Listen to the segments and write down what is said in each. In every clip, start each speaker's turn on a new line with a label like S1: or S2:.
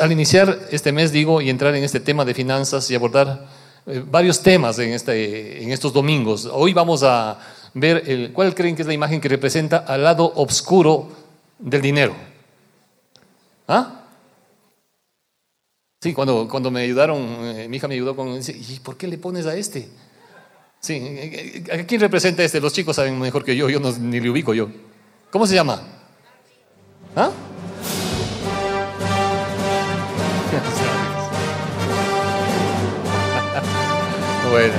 S1: al iniciar este mes, digo, y entrar en este tema de finanzas y abordar eh, varios temas en, este, en estos domingos. Hoy vamos a ver el, cuál creen que es la imagen que representa al lado oscuro del dinero. ¿Ah? Sí, cuando, cuando me ayudaron, eh, mi hija me ayudó con, dice, ¿y por qué le pones a este? Sí, eh, ¿a quién representa este? Los chicos saben mejor que yo, yo ni le ubico yo. ¿Cómo se llama? ¿Ah? bueno,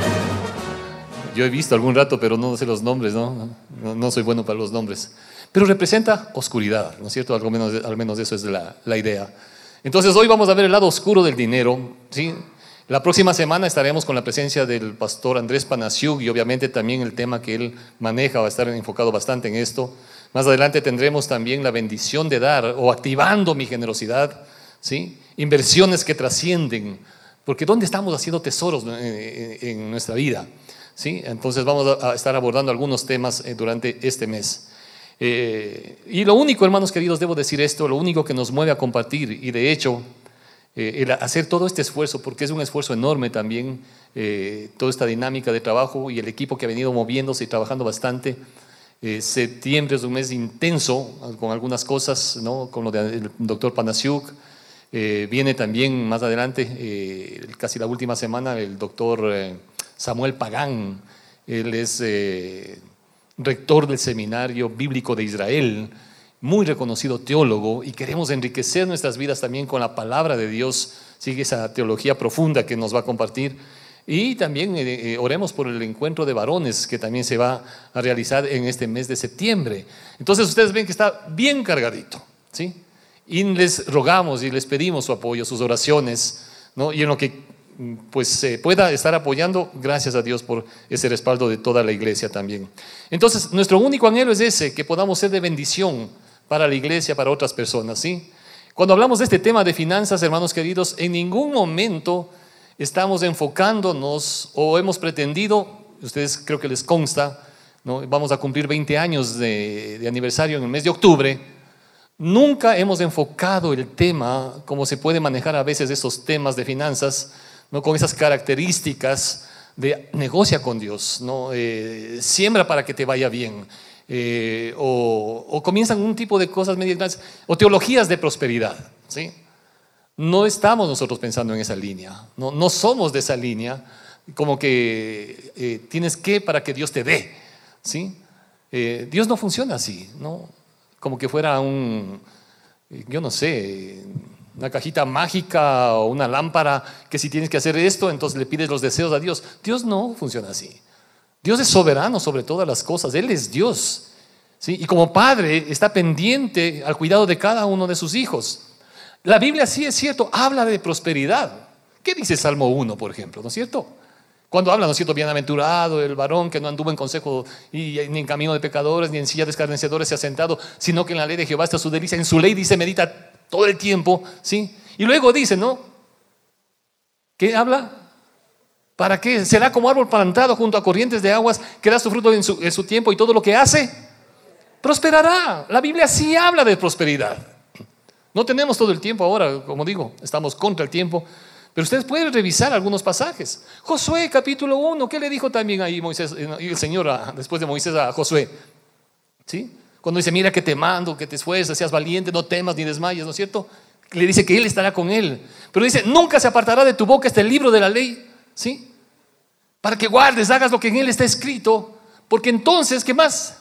S1: yo he visto algún rato, pero no sé los nombres, ¿no? No, soy bueno para los nombres. Pero representa oscuridad, ¿no es cierto? Al menos, al menos eso es la, la idea. Entonces hoy vamos a ver el lado oscuro del dinero, ¿sí? La próxima semana estaremos con la presencia del pastor Andrés Panasiuk y obviamente también el tema que él maneja va a estar enfocado bastante en esto. Más adelante tendremos también la bendición de dar o activando mi generosidad, ¿sí? Inversiones que trascienden, porque ¿dónde estamos haciendo tesoros en nuestra vida? ¿Sí? Entonces vamos a estar abordando algunos temas eh, durante este mes. Eh, y lo único, hermanos queridos, debo decir esto, lo único que nos mueve a compartir y de hecho eh, hacer todo este esfuerzo, porque es un esfuerzo enorme también, eh, toda esta dinámica de trabajo y el equipo que ha venido moviéndose y trabajando bastante. septiembre es un mes intenso con algunas cosas, ¿no? con lo del doctor Panasiuk. Viene también más adelante, casi la última semana, el doctor Samuel Pagán. Él es rector del Seminario Bíblico de Israel, muy reconocido teólogo, y queremos enriquecer nuestras vidas también con la palabra de Dios, sigue esa teología profunda que nos va a compartir. Y también eh, eh, oremos por el encuentro de varones que también se va a realizar en este mes de septiembre. Entonces ustedes ven que está bien cargadito, ¿sí? Y les rogamos y les pedimos su apoyo, sus oraciones, ¿no? Y en lo que pues se pueda estar apoyando, gracias a Dios por ese respaldo de toda la iglesia también. Entonces, nuestro único anhelo es ese, que podamos ser de bendición para la iglesia, para otras personas, ¿sí? Cuando hablamos de este tema de finanzas, hermanos queridos, en ningún momento estamos enfocándonos o hemos pretendido, ustedes creo que les consta, ¿no? vamos a cumplir 20 años de, de aniversario en el mes de octubre, nunca hemos enfocado el tema, como se puede manejar a veces esos temas de finanzas, ¿no? con esas características de negocia con Dios, ¿no? Eh, siembra para que te vaya bien. Eh, o, comienzan un tipo de cosas medias o teologías de prosperidad. ¿sí? No estamos nosotros pensando en esa línea, no, no somos de esa línea, como que eh, tienes que para que Dios te dé. ¿sí? Dios no funciona así, ¿no? Como que fuera un, yo no sé, una cajita mágica o una lámpara que si tienes que hacer esto, entonces le pides los deseos a Dios. Dios no funciona así. Dios es soberano sobre todas las cosas. Él es Dios. ¿sí? Y como padre está pendiente al cuidado de cada uno de sus hijos. La Biblia sí es cierto, habla de prosperidad. ¿Qué dice Salmo 1, por ejemplo? ¿No es cierto? Cuando habla, ¿no es cierto? Bienaventurado el varón que no anduvo en consejo y, ni en camino de pecadores, ni en silla de escarnecedores se ha sentado, sino que en la ley de Jehová está su delicia. En su ley dice, medita todo el tiempo, ¿sí? Y luego dice, ¿no? ¿Qué habla? ¿Para qué? Será como árbol plantado junto a corrientes de aguas que da su fruto en su, tiempo y todo lo que hace prosperará. La Biblia sí habla de prosperidad. No tenemos todo el tiempo ahora, como digo, estamos contra el tiempo, pero ustedes pueden revisar algunos pasajes. Josué capítulo 1, ¿qué le dijo también ahí Moisés, eh, el Señor después de Moisés a Josué? ¿Sí? Cuando dice, mira que te mando, que te esfuerces, seas valiente, no temas ni desmayes, ¿no es cierto? Le dice que Él estará con Él. Pero dice, nunca se apartará de tu boca este libro de la ley, ¿sí? Para que guardes, hagas lo que en Él está escrito. Porque entonces, ¿qué más?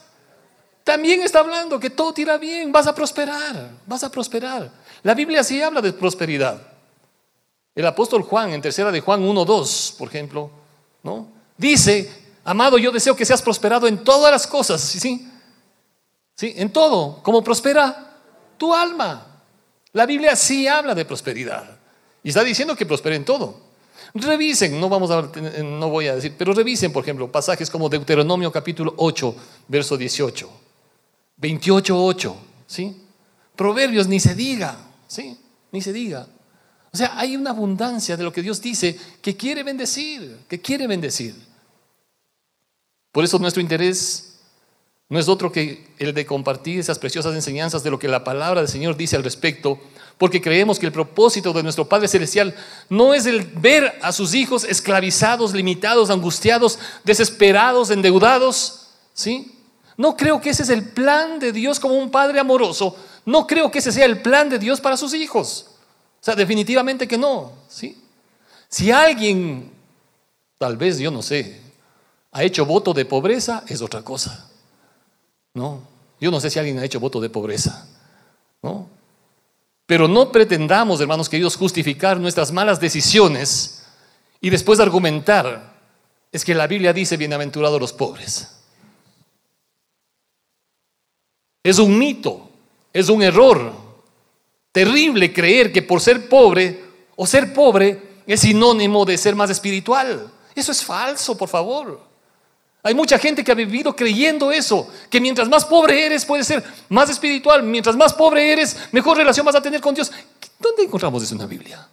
S1: También está hablando que todo te irá bien, vas a prosperar, vas a prosperar. La Biblia sí habla de prosperidad. El apóstol Juan, en tercera de Juan 1.2, por ejemplo, ¿no? Dice, amado, yo deseo que seas prosperado en todas las cosas, ¿sí? ¿Sí? En todo, como prospera tu alma. La Biblia sí habla de prosperidad. Y está diciendo que prospere en todo. Revisen, no, vamos a, no voy a decir, pero revisen, por ejemplo, pasajes como Deuteronomio capítulo 8, verso 18, 28, 8, ¿sí? Proverbios, ni se diga, ¿sí? Ni se diga. O sea, hay una abundancia de lo que Dios dice que quiere bendecir, que quiere bendecir. Por eso nuestro interés no es otro que el de compartir esas preciosas enseñanzas de lo que la palabra del Señor dice al respecto, porque creemos que el propósito de nuestro Padre Celestial no es el ver a sus hijos esclavizados, limitados, angustiados, desesperados, endeudados, ¿sí? No creo que ese es el plan de Dios como un Padre amoroso. No creo que ese sea el plan de Dios para sus hijos. O sea, definitivamente que no, ¿sí? Si alguien, tal vez yo no sé, ha hecho voto de pobreza, es otra cosa. No, yo no sé si alguien ha hecho voto de pobreza. ¿no? Pero no pretendamos, hermanos queridos, justificar nuestras malas decisiones y después argumentar, es que la Biblia dice bienaventurados los pobres. Es un mito, es un error terrible creer que por ser pobre o ser pobre es sinónimo de ser más espiritual. Eso es falso, por favor. Hay mucha gente que ha vivido creyendo eso, que mientras más pobre eres puedes ser más espiritual, mientras más pobre eres, mejor relación vas a tener con Dios. ¿Dónde encontramos eso en la Biblia?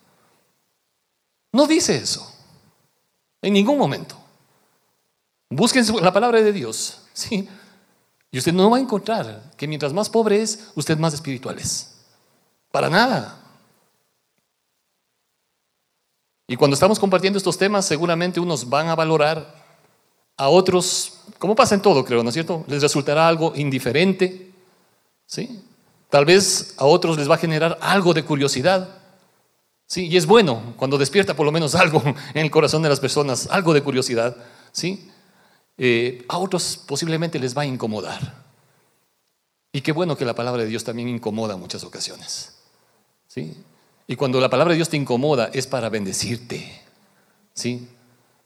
S1: No dice eso, en ningún momento. Busquen la palabra de Dios, ¿sí? Y usted no va a encontrar que mientras más pobre es, usted más espiritual es. Para nada. Y cuando estamos compartiendo estos temas, seguramente unos van a valorar a otros, como pasa en todo, creo, ¿no es cierto? Les resultará algo indiferente, ¿sí? Tal vez a otros les va a generar algo de curiosidad, ¿sí? Y es bueno cuando despierta por lo menos algo en el corazón de las personas, algo de curiosidad, ¿sí? Eh, a otros posiblemente les va a incomodar. Y qué bueno que la palabra de Dios también incomoda en muchas ocasiones, Y cuando la palabra de Dios te incomoda es para bendecirte, ¿sí?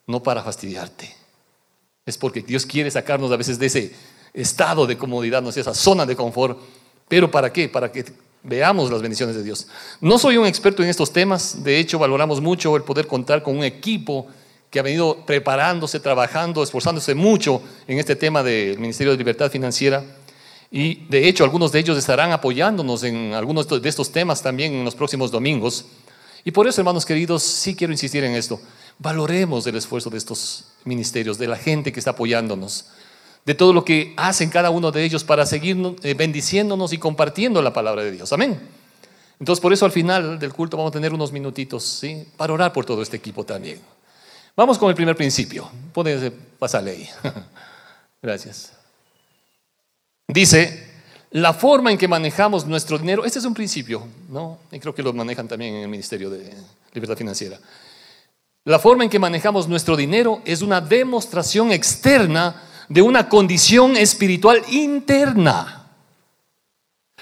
S1: No para fastidiarte. Es porque Dios quiere sacarnos a veces de ese estado de comodidad, no esa zona de confort. ¿Pero para qué? Para que veamos las bendiciones de Dios. No soy un experto en estos temas, de hecho valoramos mucho el poder contar con un equipo que ha venido preparándose, trabajando, esforzándose mucho en este tema del Ministerio de Libertad Financiera. Y de hecho algunos de ellos estarán apoyándonos en algunos de estos temas también en los próximos domingos. Y por eso, hermanos queridos, sí quiero insistir en esto. Valoremos el esfuerzo de estos ministerios, de la gente que está apoyándonos, de todo lo que hacen cada uno de ellos para seguir eh, bendiciéndonos y compartiendo la palabra de Dios. Amén. Entonces, por eso al final del culto vamos a tener unos minutitos, ¿sí? Para orar por todo este equipo también. Vamos con el primer principio. Puede pasarle ahí. Gracias. Dice, la forma en que manejamos nuestro dinero, este es un principio, ¿no? Y creo que lo manejan también en el Ministerio de Libertad Financiera. La forma en que manejamos nuestro dinero es una demostración externa de una condición espiritual interna.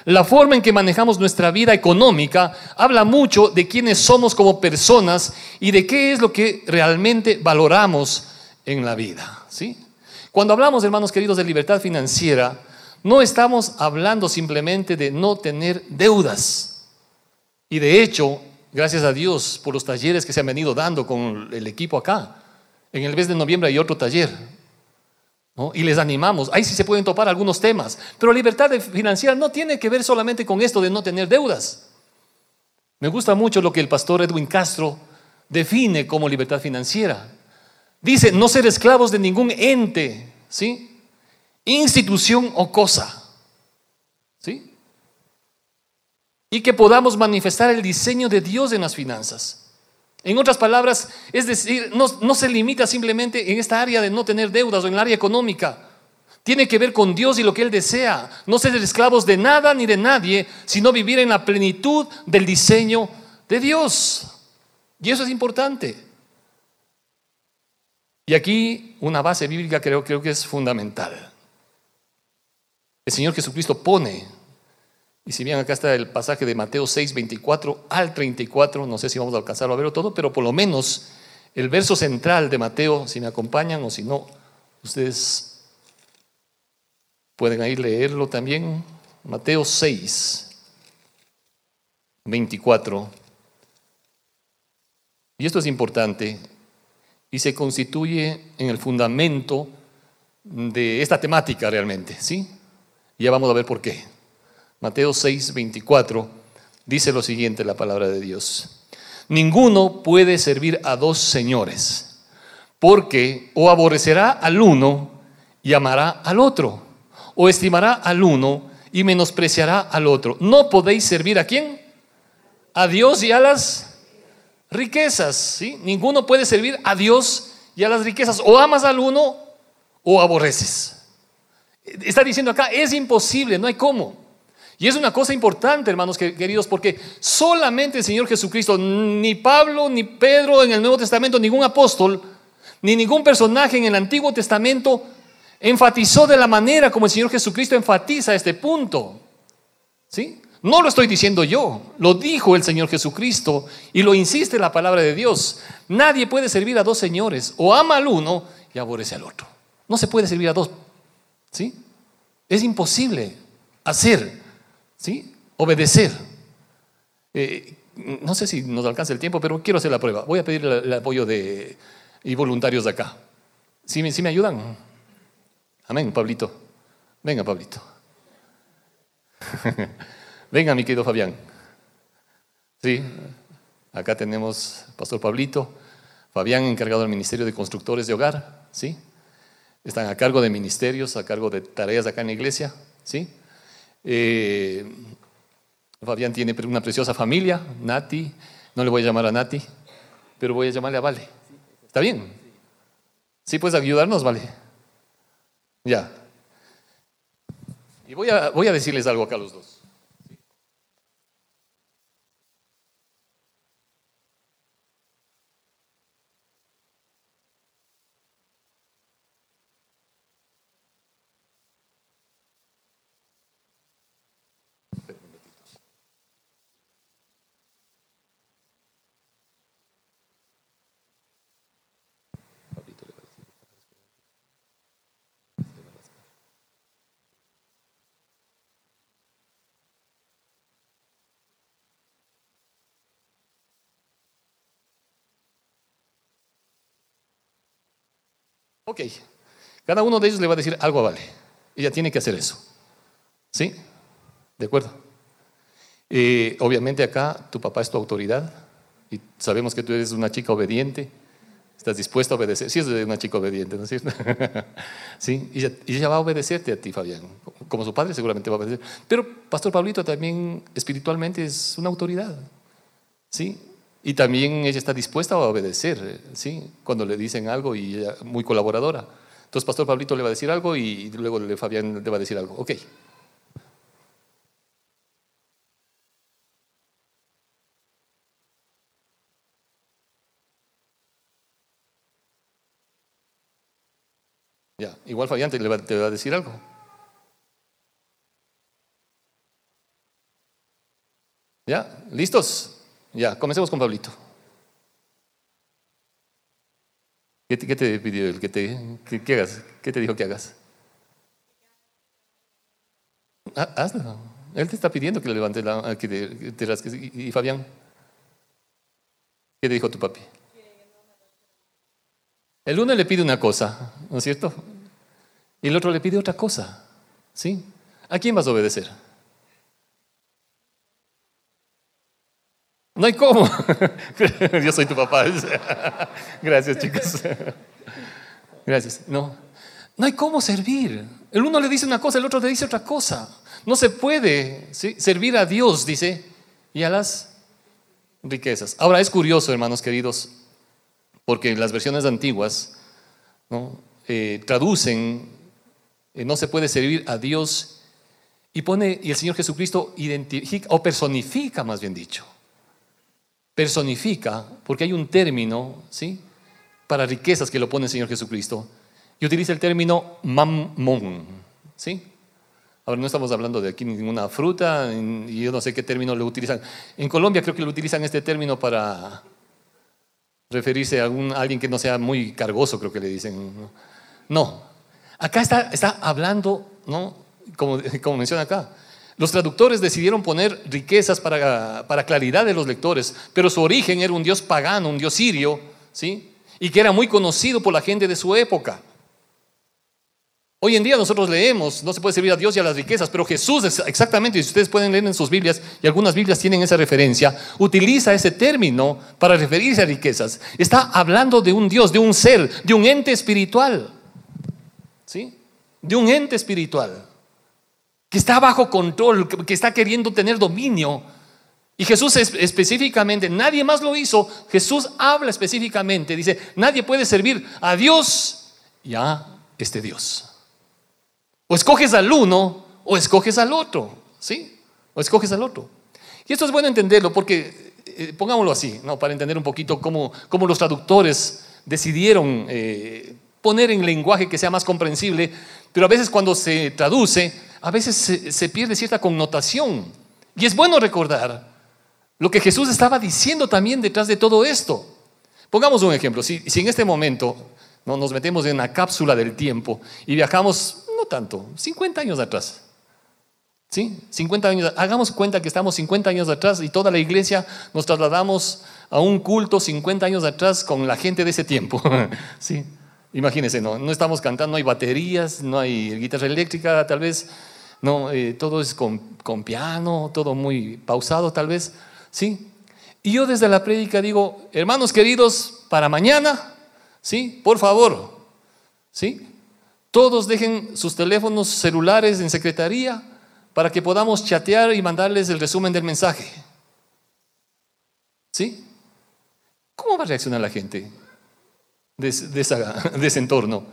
S1: La forma en que manejamos nuestra vida económica habla mucho de quiénes somos como personas y de qué es lo que realmente valoramos en la vida. ¿sí? Cuando hablamos, hermanos queridos, de libertad financiera, no estamos hablando simplemente de no tener deudas. Y de hecho, Gracias a Dios por los talleres que se han venido dando con el equipo acá. En el mes de noviembre hay otro taller. Y les animamos. Ahí sí se pueden topar algunos temas. Pero libertad financiera no tiene que ver solamente con esto de no tener deudas. Me gusta mucho lo que el pastor Edwin Castro define como libertad financiera. Dice, no ser esclavos de ningún ente, ¿sí? Institución o cosa. ¿Sí? y que podamos manifestar el diseño de Dios en las finanzas. En otras palabras, es decir, no, se limita simplemente en esta área de no tener deudas o en el área económica. Tiene que ver con Dios y lo que Él desea. No ser esclavos de nada ni de nadie, sino vivir en la plenitud del diseño de Dios. Y eso es importante. Y aquí una base bíblica creo, creo que es fundamental. El Señor Jesucristo pone y si bien acá está el pasaje de Mateo 6, 24 al 34, no sé si vamos a alcanzarlo a verlo todo, pero por lo menos el verso central de Mateo, si me acompañan o si no, ustedes pueden ahí leerlo también. Mateo 6, 24. Y esto es importante y se constituye en el fundamento de esta temática realmente, ¿sí? Ya vamos a ver por qué. Mateo 6, 24, dice lo siguiente la palabra de Dios. Ninguno puede servir a dos señores, porque o aborrecerá al uno y amará al otro, o estimará al uno y menospreciará al otro. No podéis servir a quién? a Dios y a las riquezas. ¿sí? Ninguno puede servir a Dios y a las riquezas. O amas al uno o aborreces. Está diciendo acá, es imposible, no hay cómo. Y es una cosa importante, hermanos queridos, porque solamente el Señor Jesucristo, ni Pablo, ni Pedro en el Nuevo Testamento, ningún apóstol, ni ningún personaje en el Antiguo Testamento enfatizó de la manera como el Señor Jesucristo enfatiza este punto. ¿Sí? No lo estoy diciendo yo, lo dijo el Señor Jesucristo y lo insiste la palabra de Dios. Nadie puede servir a dos señores, o ama al uno y aborrece al otro. No se puede servir a dos. ¿Sí? Es imposible hacer, ¿sí? Obedecer. Eh, no sé si nos alcanza el tiempo, pero quiero hacer la prueba. Voy a pedir el, apoyo de y voluntarios de acá. ¿Sí, ¿Sí me ayudan? Amén, Pablito. Venga, Pablito. Venga, mi querido Fabián. Sí, acá tenemos Pastor Pablito, Fabián encargado del Ministerio de Constructores de Hogar, ¿sí? Están a cargo de ministerios, a cargo de tareas acá en la iglesia, ¿sí? Eh, Fabián tiene una preciosa familia, Nati, no le voy a llamar a Nati, pero voy a llamarle a Vale. ¿Está bien? ¿Sí puedes ayudarnos, Vale? Ya. Y voy a, voy a decirles algo acá a los dos. Ok, cada uno de ellos le va a decir algo a Vale. Ella tiene que hacer eso. ¿Sí? ¿De acuerdo? Eh, obviamente acá tu papá es tu autoridad y sabemos que tú eres una chica obediente. Estás dispuesta a obedecer. Sí, es una chica obediente, ¿no es cierto? sí, y ella, y ella, va a obedecerte a ti, Fabián. Como su padre seguramente va a obedecer. Pero Pastor Pablito también espiritualmente es una autoridad. ¿Sí? Y también ella está dispuesta a obedecer, ¿sí? Cuando le dicen algo y ella muy colaboradora. Entonces, Pastor Pablito le va a decir algo y luego Fabián le va a decir algo. Ok. Ya, igual Fabián te, va, te va a decir algo. ¿Ya? ¿Listos? Ya, comencemos con Pablito. ¿Qué te, pidió él? ¿Qué te, hagas? ¿Qué te dijo que hagas? Ah, hazlo. Él te está pidiendo que le levantes la que te, rasques. ¿Y, Fabián? ¿Qué te dijo tu papi? El uno le pide una cosa, ¿no es cierto? Y el otro le pide otra cosa. ¿Sí? ¿A quién vas a obedecer? No hay cómo. Yo soy tu papá. Gracias, chicos. Gracias. No. No hay cómo servir. El uno le dice una cosa, el otro le dice otra cosa. No se puede servir a Dios, dice, y a las riquezas. Ahora es curioso, hermanos queridos, porque las versiones antiguas. Eh, traducen, eh, no se puede servir a Dios y pone, y el Señor Jesucristo identifica, o personifica más bien dicho, personifica, porque hay un término, ¿sí? Para riquezas que lo pone el Señor Jesucristo, y utiliza el término mammon, ¿sí? Ahora no estamos hablando de aquí ninguna fruta, y yo no sé qué término lo utilizan. En Colombia creo que lo utilizan este término para referirse a, alguien que no sea muy cargoso, creo que le dicen. No, acá está, está hablando, ¿no? Como, como menciona acá, los traductores decidieron poner riquezas para, para, claridad de los lectores, pero su origen era un dios pagano, un dios sirio, ¿sí? Y que era muy conocido por la gente de su época. Hoy en día nosotros leemos, no se puede servir a Dios y a las riquezas, pero Jesús exactamente, y ustedes pueden leer en sus Biblias, y algunas Biblias tienen esa referencia, utiliza ese término para referirse a riquezas. Está hablando de un Dios, de un ser, de un ente espiritual, ¿sí? De un ente espiritual que está bajo control, que está queriendo tener dominio Y Jesús específicamente, nadie más lo hizo, Jesús habla específicamente, dice, nadie puede servir a Dios y a este Dios. O escoges al uno o escoges al otro, ¿sí? O escoges al otro. Y esto es bueno entenderlo porque, eh, pongámoslo así, ¿no? para entender un poquito cómo, cómo los traductores decidieron eh, poner en lenguaje que sea más comprensible, pero a veces cuando se traduce, a veces se pierde cierta connotación. Y es bueno recordar lo que Jesús estaba diciendo también detrás de todo esto. Pongamos un ejemplo, si, en este momento ¿no? nos metemos en una cápsula del tiempo y viajamos, no tanto, 50 años atrás. ¿Sí? 50 años, hagamos cuenta que estamos 50 años atrás y toda la iglesia nos trasladamos a un culto 50 años atrás con la gente de ese tiempo. ¿Sí? Imagínense, no, no estamos cantando, no hay baterías, no hay guitarra eléctrica, tal vez, no, eh, todo es con, con piano, todo muy pausado, tal vez. ¿sí? Y yo desde la prédica digo, hermanos queridos, para mañana, ¿sí? Por favor, ¿sí? Todos dejen sus teléfonos celulares en secretaría para que podamos chatear y mandarles el resumen del mensaje. ¿Sí? ¿Cómo va a reaccionar la gente de, ese entorno?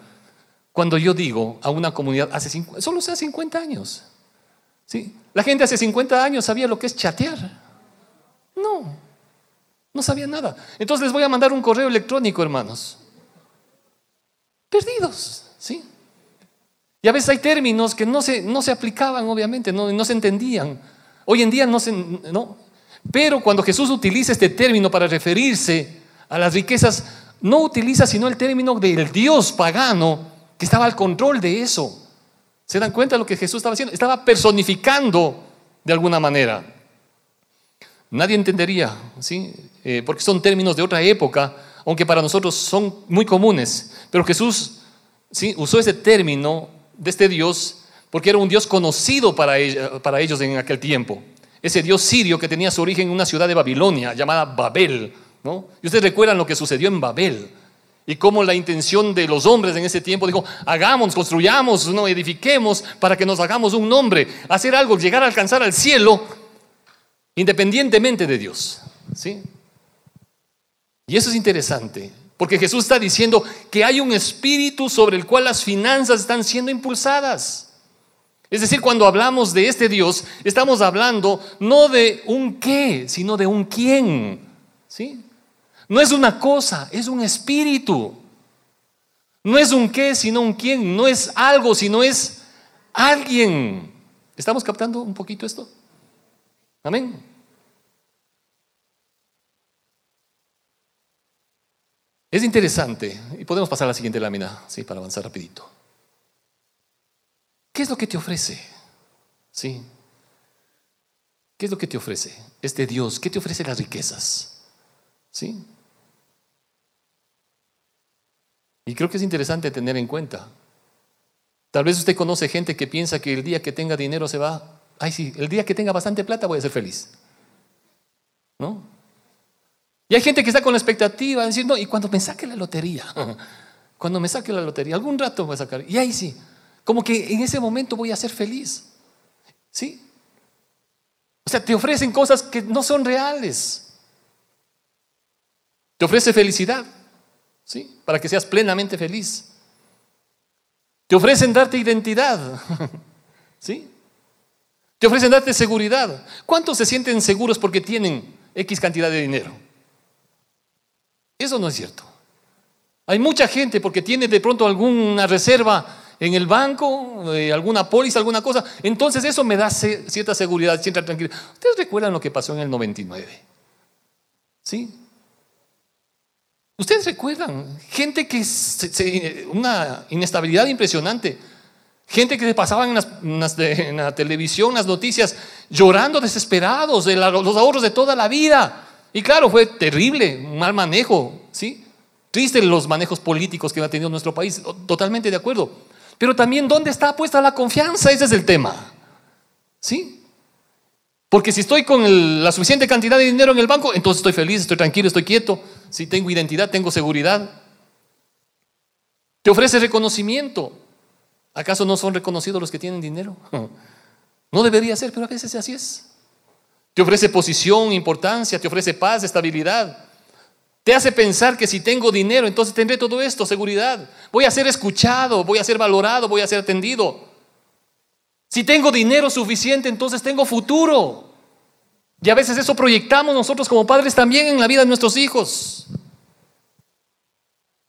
S1: Cuando yo digo a una comunidad, hace solo hace 50 años. ¿sí? La gente hace 50 años sabía lo que es chatear. No, no sabía nada. Entonces les voy a mandar un correo electrónico, hermanos. Perdidos, ¿sí? Y a veces hay términos que no se, no se aplicaban, obviamente, no, no se entendían. Hoy en día no se... No. Pero cuando Jesús utiliza este término para referirse a las riquezas, no utiliza sino el término del Dios pagano que estaba al control de eso. ¿Se dan cuenta de lo que Jesús estaba haciendo? Estaba personificando de alguna manera. Nadie entendería, ¿sí? Eh, porque son términos de otra época, aunque para nosotros son muy comunes. Pero Jesús ¿sí? usó ese término de este Dios porque era un Dios conocido para, para ellos en aquel tiempo. Ese Dios sirio que tenía su origen en una ciudad de Babilonia llamada Babel. Y ustedes recuerdan lo que sucedió en Babel y cómo la intención de los hombres en ese tiempo dijo, hagamos, construyamos, no edifiquemos para que nos hagamos un nombre, hacer algo, llegar a alcanzar al cielo independientemente de Dios. ¿sí? Y eso es interesante, porque Jesús está diciendo que hay un espíritu sobre el cual las finanzas están siendo impulsadas. Es decir, cuando hablamos de este Dios, estamos hablando no de un qué, sino de un quién. ¿Sí? No es una cosa, es un espíritu. No es un qué, sino un quién. No es algo, sino es alguien. ¿Estamos captando un poquito esto? Amén. Es interesante, y podemos pasar a la siguiente lámina, ¿sí? para avanzar rapidito. ¿Qué es lo que te ofrece? ¿Sí? ¿Qué es lo que te ofrece este Dios? ¿Qué te ofrece las riquezas? ¿Sí? Y creo que es interesante tener en cuenta. Tal vez usted conoce gente que piensa que el día que tenga dinero se va ay sí, el día que tenga bastante plata voy a ser feliz. ¿No? Y hay gente que está con la expectativa de decir, no, y cuando me saque la lotería, cuando me saque la lotería, algún rato voy a sacar, y ahí sí, como que en ese momento voy a ser feliz. ¿Sí? O sea, te ofrecen cosas que no son reales. Te ofrece felicidad, ¿sí? Para que seas plenamente feliz. Te ofrecen darte identidad, ¿sí? Te ofrecen darte seguridad. ¿Cuántos se sienten seguros porque tienen X cantidad de dinero? Eso no es cierto. Hay mucha gente porque tiene de pronto alguna reserva en el banco, eh, alguna póliza, alguna cosa. Entonces eso me da cierta seguridad, cierta tranquilidad. ¿Ustedes recuerdan lo que pasó en el 99? ¿Sí? ¿Ustedes recuerdan? Gente que, una inestabilidad impresionante. Gente que se pasaban en, la televisión, las noticias, llorando desesperados de los ahorros de toda la vida. Y claro, fue terrible, un mal manejo, ¿sí? Triste los manejos políticos que ha tenido nuestro país, totalmente de acuerdo. Pero también, ¿dónde está puesta la confianza? Ese es el tema. ¿Sí? Porque si estoy con la suficiente cantidad de dinero en el banco, entonces estoy feliz, estoy tranquilo, estoy quieto. Si tengo identidad, tengo seguridad. Te ofrece reconocimiento. ¿Acaso no son reconocidos los que tienen dinero? No debería ser, pero a veces así es. Te ofrece posición, importancia, te ofrece paz, estabilidad. Te hace pensar que si tengo dinero, entonces tendré todo esto, seguridad. Voy a ser escuchado, voy a ser valorado, voy a ser atendido. Si tengo dinero suficiente, entonces tengo futuro. Y a veces eso proyectamos nosotros como padres también en la vida de nuestros hijos.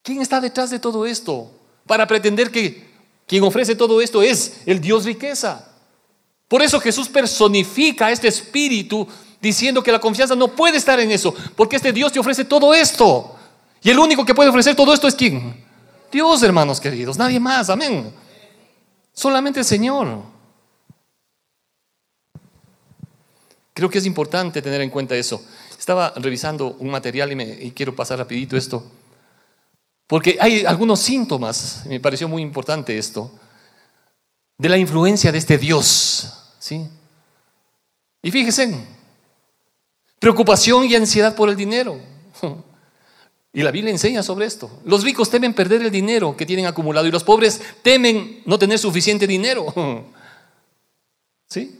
S1: ¿Quién está detrás de todo esto? Para pretender que quien ofrece todo esto es el Dios riqueza. Por eso Jesús personifica este espíritu diciendo que la confianza no puede estar en eso, porque este Dios te ofrece todo esto. Y el único que puede ofrecer todo esto es quién? Dios, hermanos queridos, nadie más, amén. Solamente el Señor. Creo que es importante tener en cuenta eso. Estaba revisando un material y, quiero pasar rapidito esto, porque hay algunos síntomas, me pareció muy importante esto, de la influencia de este Dios. ¿sí? Y fíjense, Preocupación y ansiedad por el dinero. Y la Biblia enseña sobre esto. Los ricos temen perder el dinero que tienen acumulado y los pobres temen no tener suficiente dinero. ¿Sí?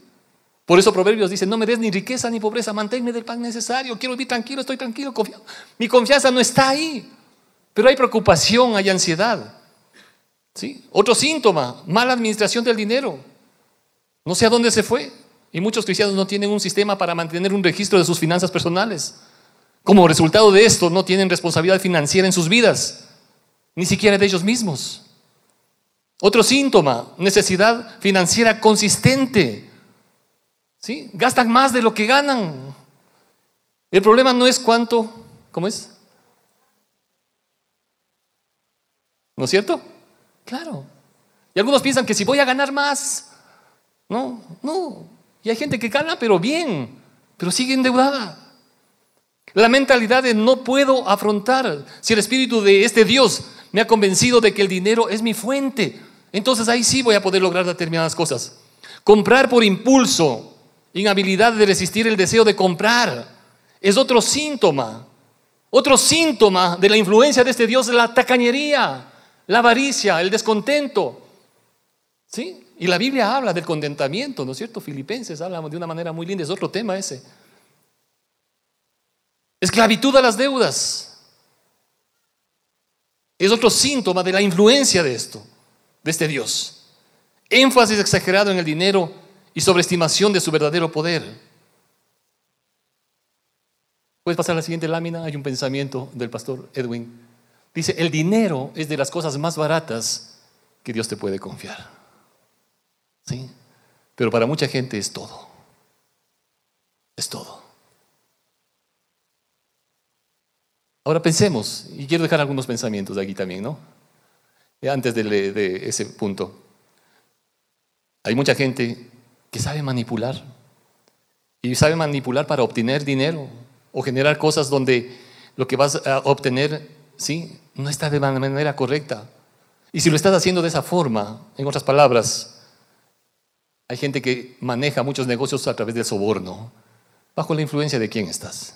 S1: Por eso Proverbios dice, no me des ni riqueza ni pobreza, manténme del pan necesario, quiero vivir tranquilo, estoy tranquilo, confiado. Mi confianza no está ahí, pero hay preocupación, hay ansiedad. ¿Sí? Otro síntoma, mala administración del dinero. No sé a dónde se fue. Y muchos cristianos no tienen un sistema para mantener un registro de sus finanzas personales. Como resultado de esto, no tienen responsabilidad financiera en sus vidas, ni siquiera de ellos mismos. Otro síntoma, necesidad financiera consistente. ¿Sí? Gastan más de lo que ganan. El problema no es cuánto, ¿cómo es? ¿No es cierto? Claro. Y algunos piensan que si voy a ganar más, no, no, y hay gente que gana, pero bien, pero sigue endeudada. La mentalidad de no puedo afrontar. Si el espíritu de este Dios me ha convencido de que el dinero es mi fuente, entonces ahí sí voy a poder lograr determinadas cosas. Comprar por impulso, inhabilidad de resistir el deseo de comprar, es otro síntoma. Otro síntoma de la influencia de este Dios es la tacañería, la avaricia, el descontento. ¿Sí? Y la Biblia habla del contentamiento, ¿no es cierto? Filipenses habla de una manera muy linda, es otro tema ese. Esclavitud a las deudas. Es otro síntoma de la influencia de esto, de este Dios. Énfasis exagerado en el dinero y sobreestimación de su verdadero poder. Puedes pasar a la siguiente lámina, hay un pensamiento del pastor Edwin. Dice, el dinero es de las cosas más baratas que Dios te puede confiar. ¿Sí? Pero para mucha gente es todo. Es todo. Ahora pensemos, y quiero dejar algunos pensamientos de aquí también, ¿no? Antes de, de ese punto. Hay mucha gente que sabe manipular. Y sabe manipular para obtener dinero o generar cosas donde lo que vas a obtener, sí, no está de manera correcta. Y si lo estás haciendo de esa forma, en otras palabras, hay gente que maneja muchos negocios a través del soborno. ¿Bajo la influencia de quién estás?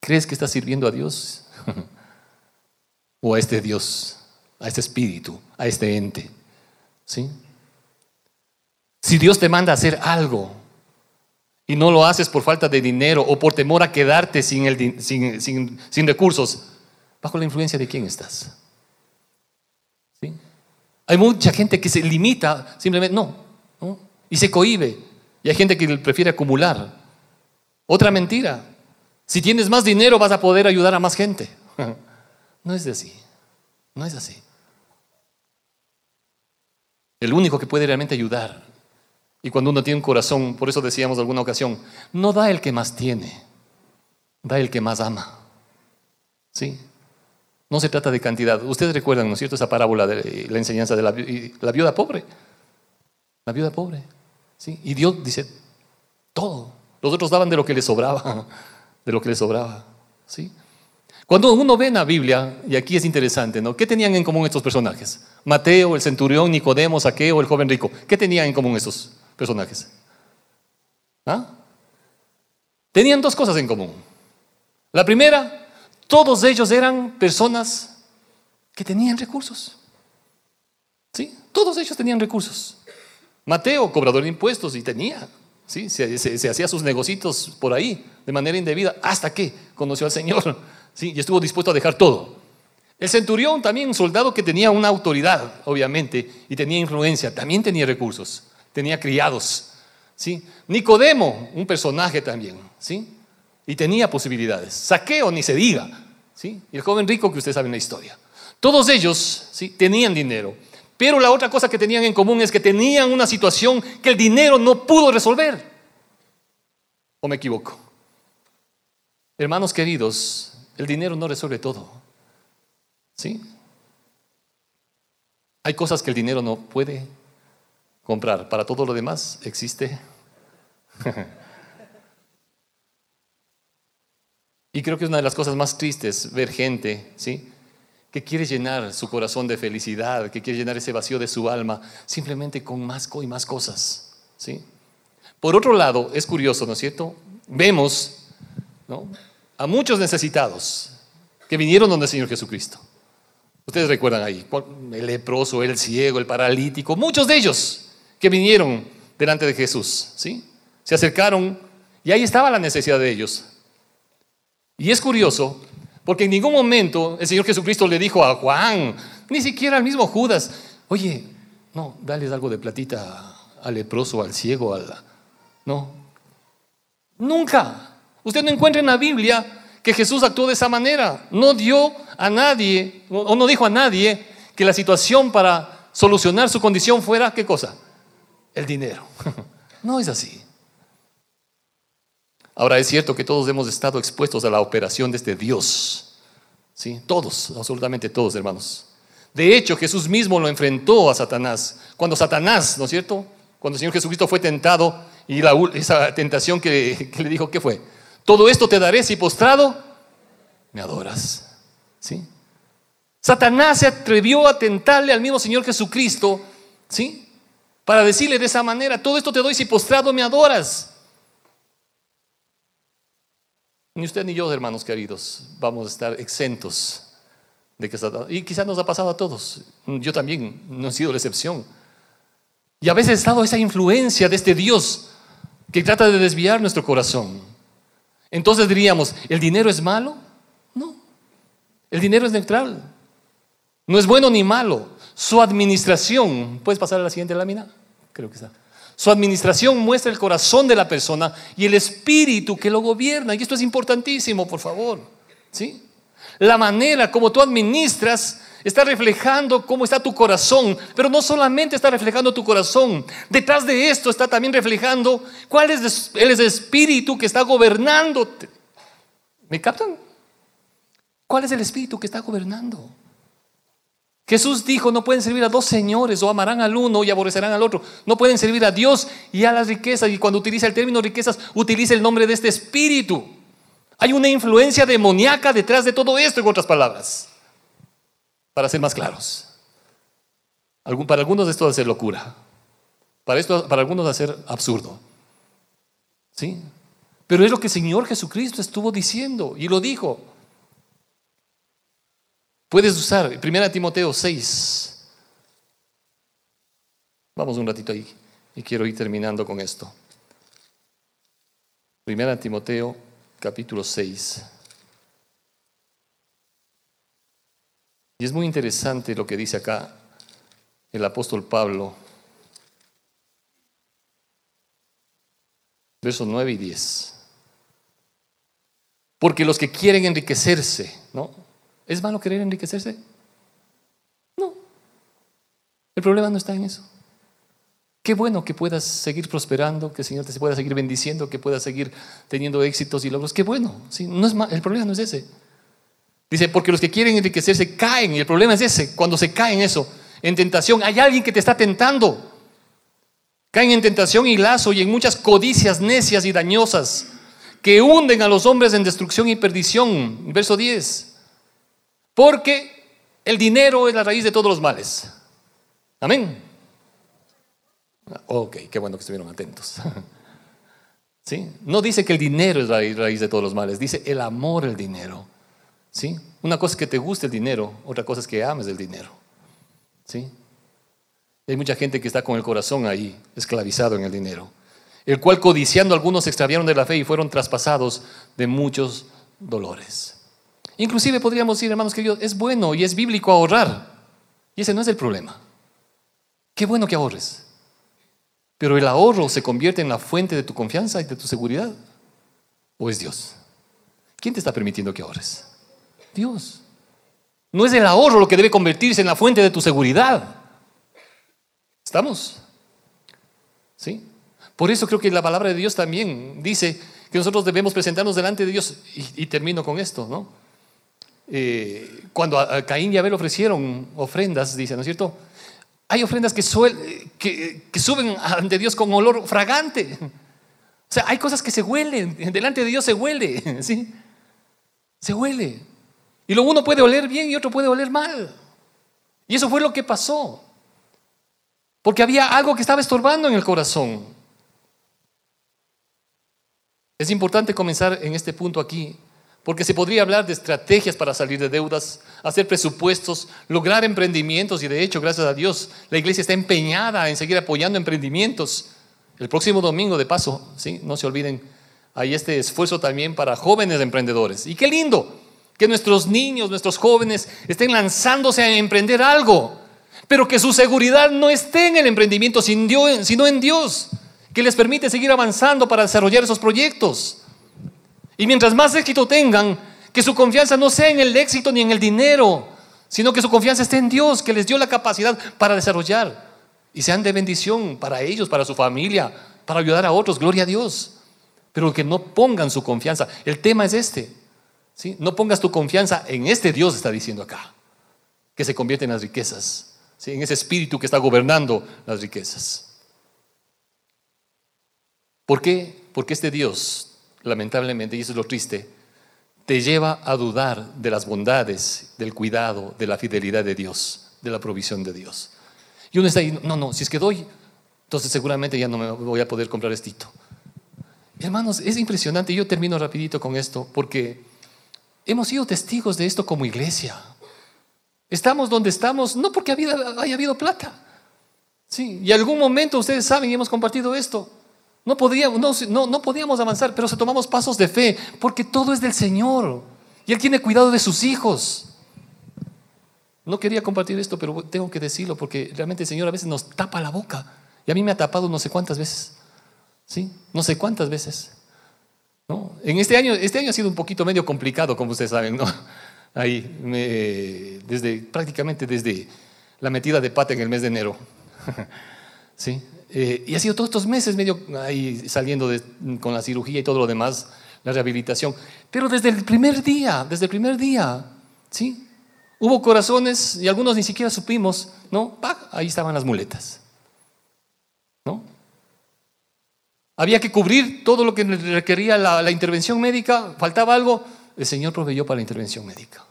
S1: ¿Crees que estás sirviendo a Dios? ¿O a este Dios, a este espíritu, a este ente? ¿Sí? Si Dios te manda a hacer algo y no lo haces por falta de dinero o por temor a quedarte sin, recursos, ¿bajo la influencia de quién estás? ¿Sí? Hay mucha gente que se limita simplemente, no, y se cohíbe. Y hay gente que prefiere acumular. Otra mentira. Si tienes más dinero vas a poder ayudar a más gente. No es así. No es así. El único que puede realmente ayudar. Y cuando uno tiene un corazón, por eso decíamos alguna ocasión, no da el que más tiene, da el que más ama. ¿Sí? No se trata de cantidad. Ustedes recuerdan, ¿no es cierto?, esa parábola de la enseñanza de la, la viuda pobre. La viuda pobre. ¿sí? Y Dios dice, todo. Los otros daban de lo que les sobraba, de lo que les sobraba. ¿sí? Cuando uno ve en la Biblia, y aquí es interesante, ¿no? ¿Qué tenían en común estos personajes? Mateo, el centurión, Nicodemo, Saqueo, el joven rico. ¿Qué tenían en común estos personajes? ¿Ah? Tenían dos cosas en común. La primera, todos ellos eran personas que tenían recursos. ¿Sí? Todos ellos tenían recursos. Mateo, cobrador de impuestos, y tenía. ¿sí? Se, hacía sus negocios por ahí de manera indebida hasta que conoció al Señor ¿sí? y estuvo dispuesto a dejar todo. El centurión también, un soldado que tenía una autoridad, obviamente, y tenía influencia, también tenía recursos, tenía criados. ¿sí? Nicodemo, un personaje también, ¿sí? y tenía posibilidades. Saqueo, ni se diga. ¿sí? Y el joven rico que ustedes saben la historia. Todos ellos ¿sí? tenían dinero. Pero la otra cosa que tenían en común es que tenían una situación que el dinero no pudo resolver. ¿O me equivoco? Hermanos queridos, el dinero no resuelve todo. ¿Sí? Hay cosas que el dinero no puede comprar. Para todo lo demás existe. y creo que es una de las cosas más tristes ver gente, ¿sí? que quiere llenar su corazón de felicidad, que quiere llenar ese vacío de su alma, simplemente con más y más cosas. ¿sí? Por otro lado, es curioso, ¿no es cierto? Vemos a muchos necesitados que vinieron donde el Señor Jesucristo. Ustedes recuerdan ahí, el leproso, el ciego, el paralítico, muchos de ellos que vinieron delante de Jesús, ¿sí? Se acercaron y ahí estaba la necesidad de ellos. Y es curioso porque en ningún momento el Señor Jesucristo le dijo a Juan, ni siquiera al mismo Judas, oye, no, dales algo de platita al leproso, al ciego, al... No. Nunca. Usted no encuentra en la Biblia que Jesús actuó de esa manera. No dio a nadie, o no dijo a nadie que la situación para solucionar su condición fuera, ¿qué cosa? El dinero. No es así. Ahora es cierto que todos hemos estado expuestos a la operación de este Dios. ¿Sí? Todos, absolutamente todos, hermanos. De hecho, Jesús mismo lo enfrentó a Satanás. Cuando Satanás, ¿no es cierto? Cuando el Señor Jesucristo fue tentado y esa tentación que, que, le dijo, ¿qué fue? Todo esto te daré si postrado me adoras. ¿Sí? Satanás se atrevió a tentarle al mismo Señor Jesucristo, ¿sí? Para decirle de esa manera, todo esto te doy si postrado me adoras. Ni usted ni yo, hermanos queridos, vamos a estar exentos de que Y quizás nos ha pasado a todos. Yo también no he sido la excepción. Y a veces ha estado esa influencia de este Dios que trata de desviar nuestro corazón. Entonces diríamos, ¿el dinero es malo? No. El dinero es neutral. No es bueno ni malo. Su administración, ¿puedes pasar a la siguiente lámina? Creo que está. Su administración muestra el corazón de la persona y el espíritu que lo gobierna. Y esto es importantísimo, por favor. ¿Sí? La manera como tú administras está reflejando cómo está tu corazón, pero no solamente está reflejando tu corazón, detrás de esto está también reflejando cuál es el espíritu que está gobernándote. ¿Me captan? ¿Cuál es el espíritu que está gobernando? Jesús dijo, no pueden servir a dos señores, o amarán al uno y aborrecerán al otro. No pueden servir a Dios y a las riquezas. Y cuando utiliza el término riquezas, utiliza el nombre de este espíritu. Hay una influencia demoníaca detrás de todo esto, en otras palabras. Para ser más claros. Para algunos esto va a ser locura. Para, algunos va a ser absurdo. ¿Sí? Pero es lo que el Señor Jesucristo estuvo diciendo y lo dijo. Puedes usar 1 Timoteo 6. Vamos un ratito ahí y quiero ir terminando con esto. 1 Timoteo capítulo 6. Y es muy interesante lo que dice acá el apóstol Pablo. Versos 9 y 10. Porque los que quieren enriquecerse, ¿no? ¿Es malo querer enriquecerse? No. El problema no está en eso. Qué bueno que puedas seguir prosperando, que el Señor te pueda seguir bendiciendo, que puedas seguir teniendo éxitos y logros. Qué bueno. ¿sí? No es el problema no es ese. Dice, porque los que quieren enriquecerse caen. Y el problema es ese. Cuando se caen eso, en tentación, hay alguien que te está tentando. Caen en tentación y lazo y en muchas codicias necias y dañosas que hunden a los hombres en destrucción y perdición. Verso 10. Porque el dinero es la raíz de todos los males. Amén. Ok, qué bueno que estuvieron atentos. ¿Sí? No dice que el dinero es la raíz de todos los males, dice el amor al dinero. ¿Sí? Una cosa es que te guste el dinero, otra cosa es que ames el dinero. ¿Sí? Hay mucha gente que está con el corazón ahí, esclavizado en el dinero. el cual codiciando algunos se extraviaron de la fe y fueron traspasados de muchos dolores. Inclusive podríamos decir, hermanos queridos, es bueno y es bíblico ahorrar. Y ese no es el problema. Qué bueno que ahorres. Pero el ahorro se convierte en la fuente de tu confianza y de tu seguridad. ¿O es Dios? ¿Quién te está permitiendo que ahorres? Dios. No es el ahorro lo que debe convertirse en la fuente de tu seguridad. ¿Estamos? ¿Sí? Por eso creo que la palabra de Dios también dice que nosotros debemos presentarnos delante de Dios. Y, termino con esto, ¿no? Eh, cuando a, Caín y Abel ofrecieron ofrendas, dice, ¿no es cierto? Hay ofrendas que, suben ante Dios con olor fragante. O sea, hay cosas que se huelen, delante de Dios se huele, ¿sí? Se huele. Y lo uno puede oler bien y otro puede oler mal. Y eso fue lo que pasó. Porque había algo que estaba estorbando en el corazón. Es importante comenzar en este punto aquí, porque se podría hablar de estrategias para salir de deudas, hacer presupuestos, lograr emprendimientos, y de hecho, gracias a Dios, la iglesia está empeñada en seguir apoyando emprendimientos. El próximo domingo, de paso, ¿sí? no se olviden, hay este esfuerzo también para jóvenes emprendedores. Y qué lindo que nuestros niños, nuestros jóvenes estén lanzándose a emprender algo, pero que su seguridad no esté en el emprendimiento, sino en Dios que les permite seguir avanzando para desarrollar esos proyectos. Y mientras más éxito tengan, que su confianza no sea en el éxito ni en el dinero, sino que su confianza esté en Dios, que les dio la capacidad para desarrollar y sean de bendición para ellos, para su familia, para ayudar a otros, gloria a Dios. Pero que no pongan su confianza. El tema es este. ¿sí? No pongas tu confianza en este Dios, está diciendo acá, que se convierte en las riquezas, en ese espíritu que está gobernando las riquezas. ¿Por qué? Porque este Dios, lamentablemente, y eso es lo triste, te lleva a dudar de las bondades, del cuidado, de la fidelidad de Dios, de la provisión de Dios. Y uno está ahí, no, no, si es que doy, entonces seguramente ya no me voy a poder comprar estito. Hermanos, es impresionante, yo termino rapidito con esto, porque hemos sido testigos de esto como iglesia. Estamos donde estamos, no porque haya habido plata. Sí, y algún momento ustedes saben y hemos compartido esto. No podíamos, no, no, podíamos avanzar, pero se tomamos pasos de fe, porque todo es del Señor. Y Él tiene cuidado de sus hijos. No quería compartir esto, pero tengo que decirlo, porque realmente el Señor a veces nos tapa la boca. Y a mí me ha tapado no sé cuántas veces. ¿Sí? No sé cuántas veces. ¿No? En este año, este año ha sido un poquito medio complicado, como ustedes saben, ¿no? Ahí, desde, prácticamente desde la metida de pata en el mes de enero. ¿Sí? Eh, y ha sido todos estos meses medio ahí saliendo con la cirugía y todo lo demás, la rehabilitación. Pero desde el primer día, desde el primer día, ¿sí? Hubo corazones y algunos ni siquiera supimos, ¿no? Ahí estaban las muletas, ¿no? Había que cubrir todo lo que requería la intervención médica, faltaba algo, el Señor proveyó para la intervención médica.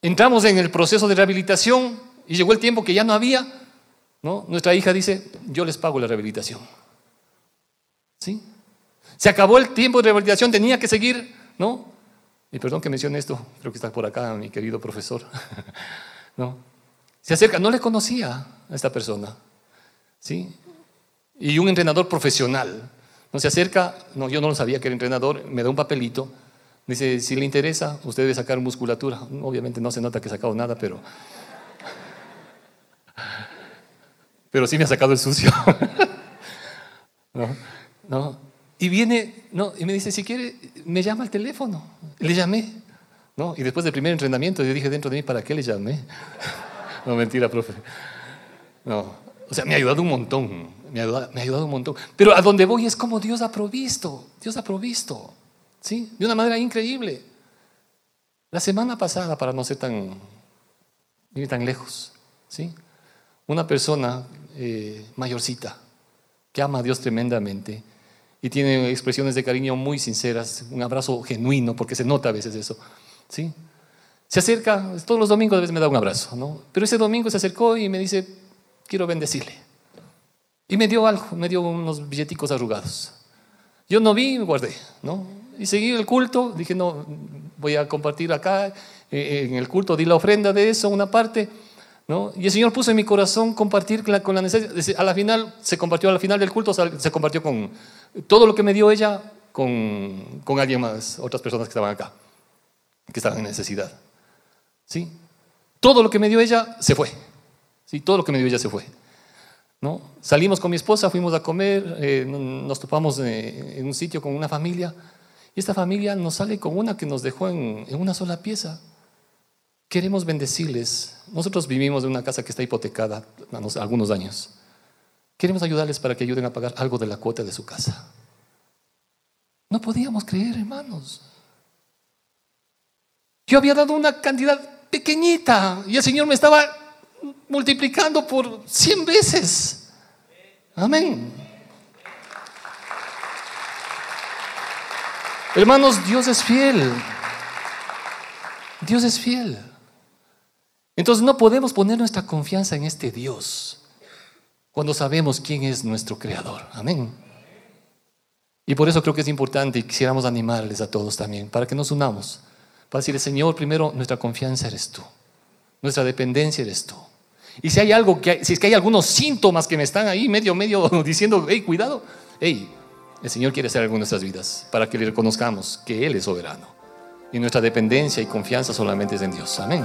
S1: Entramos en el proceso de rehabilitación y llegó el tiempo que ya no había, ¿no? Nuestra hija dice, yo les pago la rehabilitación. ¿Sí? Se acabó el tiempo de rehabilitación, tenía que seguir, ¿no? Y perdón que mencione esto, creo que está por acá mi querido profesor. ¿No? Se acerca, no le conocía a esta persona. ¿Sí? Y un entrenador profesional. No se acerca, no, yo no lo sabía que era entrenador, me da un papelito. Dice, si le interesa, usted debe sacar musculatura. Obviamente no se nota que he sacado nada, pero pero sí me ha sacado el sucio. ¿No? Y viene, no, y me dice, si quiere, me llama al teléfono. Le llamé, ¿no? Y después del primer entrenamiento, yo dije dentro de mí, ¿para qué le llamé? no, mentira, profe. No, o sea, me ha ayudado un montón, me ha ayudado, me ha ayudado un montón. Pero a donde voy es como Dios ha provisto, Dios ha provisto, ¿sí? De una manera increíble. La semana pasada, para no ser tan, ir tan lejos, ¿sí? Una persona eh, mayorcita que ama a Dios tremendamente y tiene expresiones de cariño muy sinceras, un abrazo genuino, porque se nota a veces eso. ¿sí? Se acerca, todos los domingos a veces me da un abrazo, ¿no? pero ese domingo se acercó y me dice, quiero bendecirle. Y me dio algo, me dio unos billeticos arrugados. Yo no vi guardé, ¿no? Y seguí el culto, dije, no, voy a compartir acá, eh, en el culto di la ofrenda de eso, una parte, ¿no? Y el Señor puso en mi corazón compartir con la, necesidad. A la final, se compartió, a la final del culto, se compartió con todo lo que me dio ella, con, con alguien más, otras personas que estaban acá, que estaban en necesidad. ¿Sí? Todo lo que me dio ella se fue. ¿Sí? Todo lo que me dio ella se fue. ¿No? Salimos con mi esposa, fuimos a comer, eh, nos topamos en un sitio con una familia y esta familia nos sale con una que nos dejó en una sola pieza. Queremos bendecirles. Nosotros vivimos en una casa que está hipotecada algunos años. Queremos ayudarles para que ayuden a pagar algo de la cuota de su casa. No podíamos creer, hermanos. Yo había dado una cantidad pequeñita y el Señor me estaba multiplicando por cien veces. Amén. Hermanos, Dios es fiel. Dios es fiel. Entonces no podemos poner nuestra confianza en este Dios cuando sabemos quién es nuestro Creador. Amén. Y por eso creo que es importante y quisiéramos animarles a todos también, para que nos unamos, para decirle, Señor, primero nuestra confianza eres tú, nuestra dependencia eres tú. Y si hay algo, que si es que hay algunos síntomas que me están ahí medio, medio diciendo, hey, cuidado, hey, el Señor quiere hacer algo en nuestras vidas para que le reconozcamos que Él es soberano. Y nuestra dependencia y confianza solamente es en Dios. Amén.